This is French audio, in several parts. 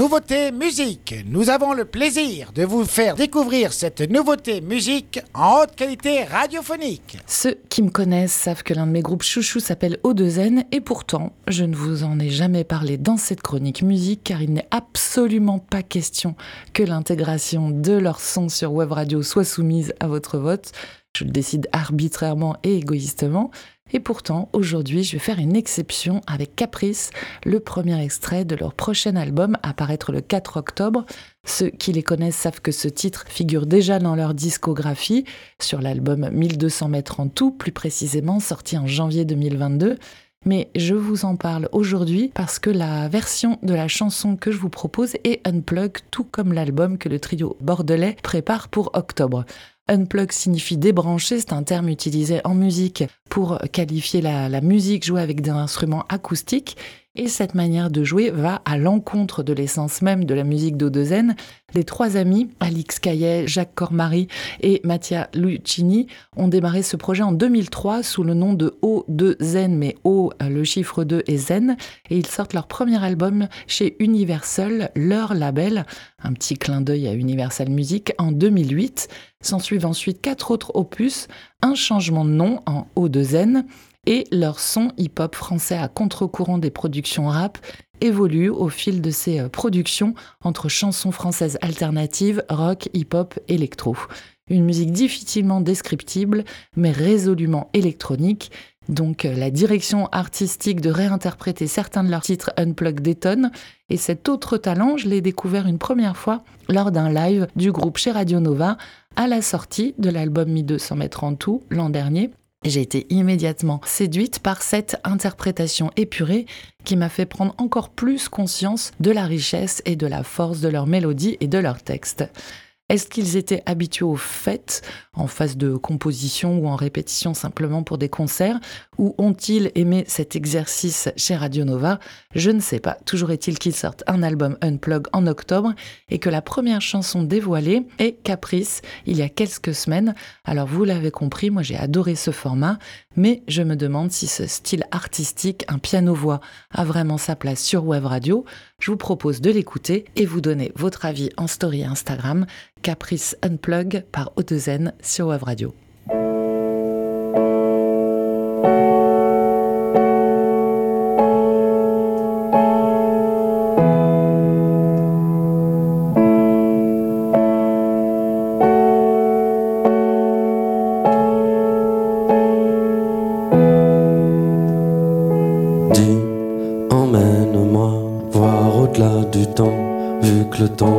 nouveauté musique. Nous avons le plaisir de vous faire découvrir cette nouveauté musique en haute qualité radiophonique. Ceux qui me connaissent savent que l'un de mes groupes chouchous s'appelle O2N et pourtant, je ne vous en ai jamais parlé dans cette chronique musique car il n'est absolument pas question que l'intégration de leur son sur web radio soit soumise à votre vote. Je le décide arbitrairement et égoïstement. Et pourtant, aujourd'hui, je vais faire une exception avec Caprice, le premier extrait de leur prochain album à paraître le 4 octobre. Ceux qui les connaissent savent que ce titre figure déjà dans leur discographie, sur l'album 1200 mètres en tout, plus précisément sorti en janvier 2022. Mais je vous en parle aujourd'hui parce que la version de la chanson que je vous propose est unplug, tout comme l'album que le trio bordelais prépare pour octobre. Unplug signifie débrancher, c'est un terme utilisé en musique pour qualifier la, musique jouée avec des instruments acoustiques. Et cette manière de jouer va à l'encontre de l'essence même de la musique d'Odezen. Les trois amis, Alix Caillet, Jacques Cormary et Mattia Lucchini, ont démarré ce projet en 2003 sous le nom de O2Zen, mais O, le chiffre 2 est Zen. Et ils sortent leur premier album chez Universal, leur label, un petit clin d'œil à Universal Music, en 2008. S'en suivent ensuite quatre autres opus, un changement de nom en O2Zen, et leur son hip-hop français à contre-courant des productions rap évolue au fil de ces euh, productions entre chansons françaises alternatives, rock, hip-hop, électro. Une musique difficilement descriptible, mais résolument électronique. Donc euh, la direction artistique de réinterpréter certains de leurs titres unplug détonne. Et cet autre talent, je l'ai découvert une première fois lors d'un live du groupe chez Radio Nova à la sortie de l'album 1200 mètres en tout l'an dernier. J'ai été immédiatement séduite par cette interprétation épurée qui m'a fait prendre encore plus conscience de la richesse et de la force de leur mélodie et de leur texte. Est-ce qu'ils étaient habitués aux fêtes, en phase de composition ou en répétition simplement pour des concerts, ou ont-ils aimé cet exercice chez Radio Nova? Je ne sais pas. Toujours est-il qu'ils sortent un album Unplug en octobre et que la première chanson dévoilée est Caprice, il y a quelques semaines. Alors vous l'avez compris, moi j'ai adoré ce format, mais je me demande si ce style artistique, un piano-voix, a vraiment sa place sur Web Radio. Je vous propose de l'écouter et vous donner votre avis en story Instagram. Caprice Unplug par Odezen sur Web Radio.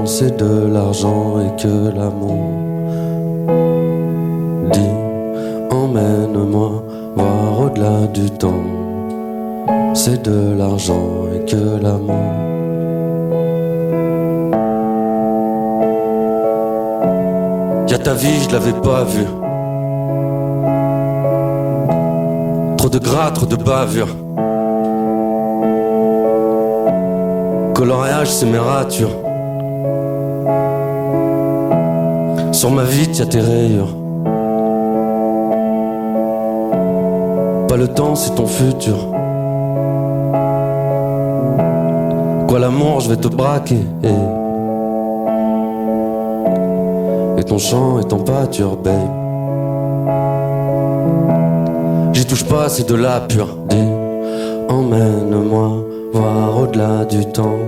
C'est de l'argent et que l'amour. Dis, emmène-moi voir au-delà du temps. C'est de l'argent et que l'amour. Y'a ta vie, je l'avais pas vue. Trop de gras, trop de bavure. Coloriage, c'est mes ratures. Sur ma vie, y'a tes rayures. Pas le temps, c'est ton futur. Quoi l'amour, je vais te braquer. Et ton chant et ton pâture, babe. J'y touche pas, c'est de la pure. Dis, emmène-moi voir au-delà du temps.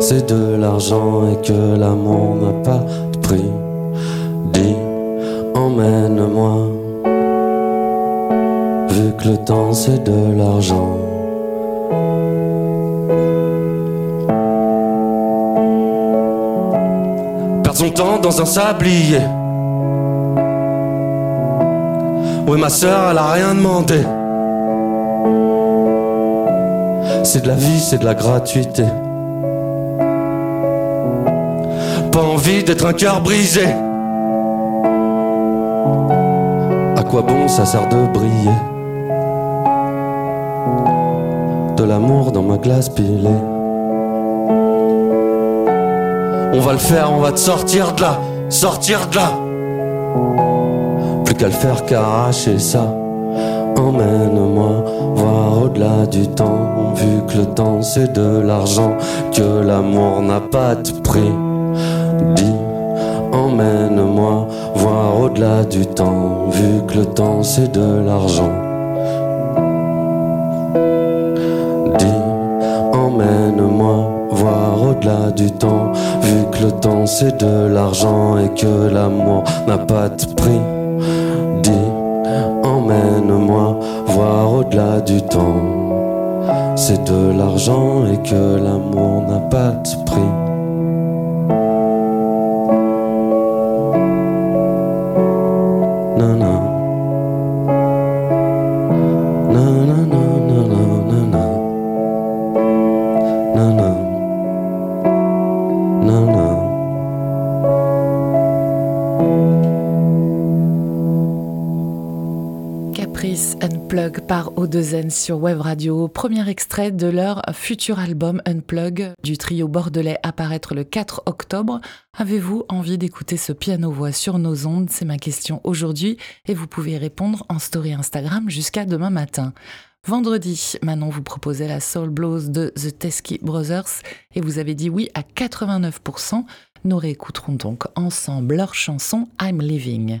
C'est de l'argent et que l'amour n'a pas Dis, emmène-moi. Vu que le temps c'est de l'argent. Perdre son temps dans un sablier. Oui, ma soeur, elle a rien demandé. C'est de la vie, c'est de la gratuité. pas envie d'être un cœur brisé. À quoi bon ça sert de briller? De l'amour dans ma glace pilée. On va le faire, on va te sortir de là, sortir de là. Plus qu'à le faire qu'à arracher ça. Emmène-moi voir au-delà du temps, vu que le temps c'est de l'argent, que l'amour n'a pas de prix. Dis, emmène-moi voir au-delà du temps, vu que le temps c'est de l'argent. Dis, emmène-moi voir au-delà du temps, vu que le temps c'est de l'argent et que l'amour n'a pas de prix. Emmène-moi voir au-delà du temps, c'est de l'argent et que l'amour n'a pas de prix. Unplug par O2N sur Web Radio, premier extrait de leur futur album Unplug du trio bordelais apparaître le 4 octobre. Avez-vous envie d'écouter ce piano-voix sur nos ondes? C'est ma question aujourd'hui et vous pouvez répondre en story Instagram jusqu'à demain matin. Vendredi, Manon vous proposait la Soul Blues de The Teskey Brothers et vous avez dit oui à 89%. Nous réécouterons donc ensemble leur chanson I'm Living.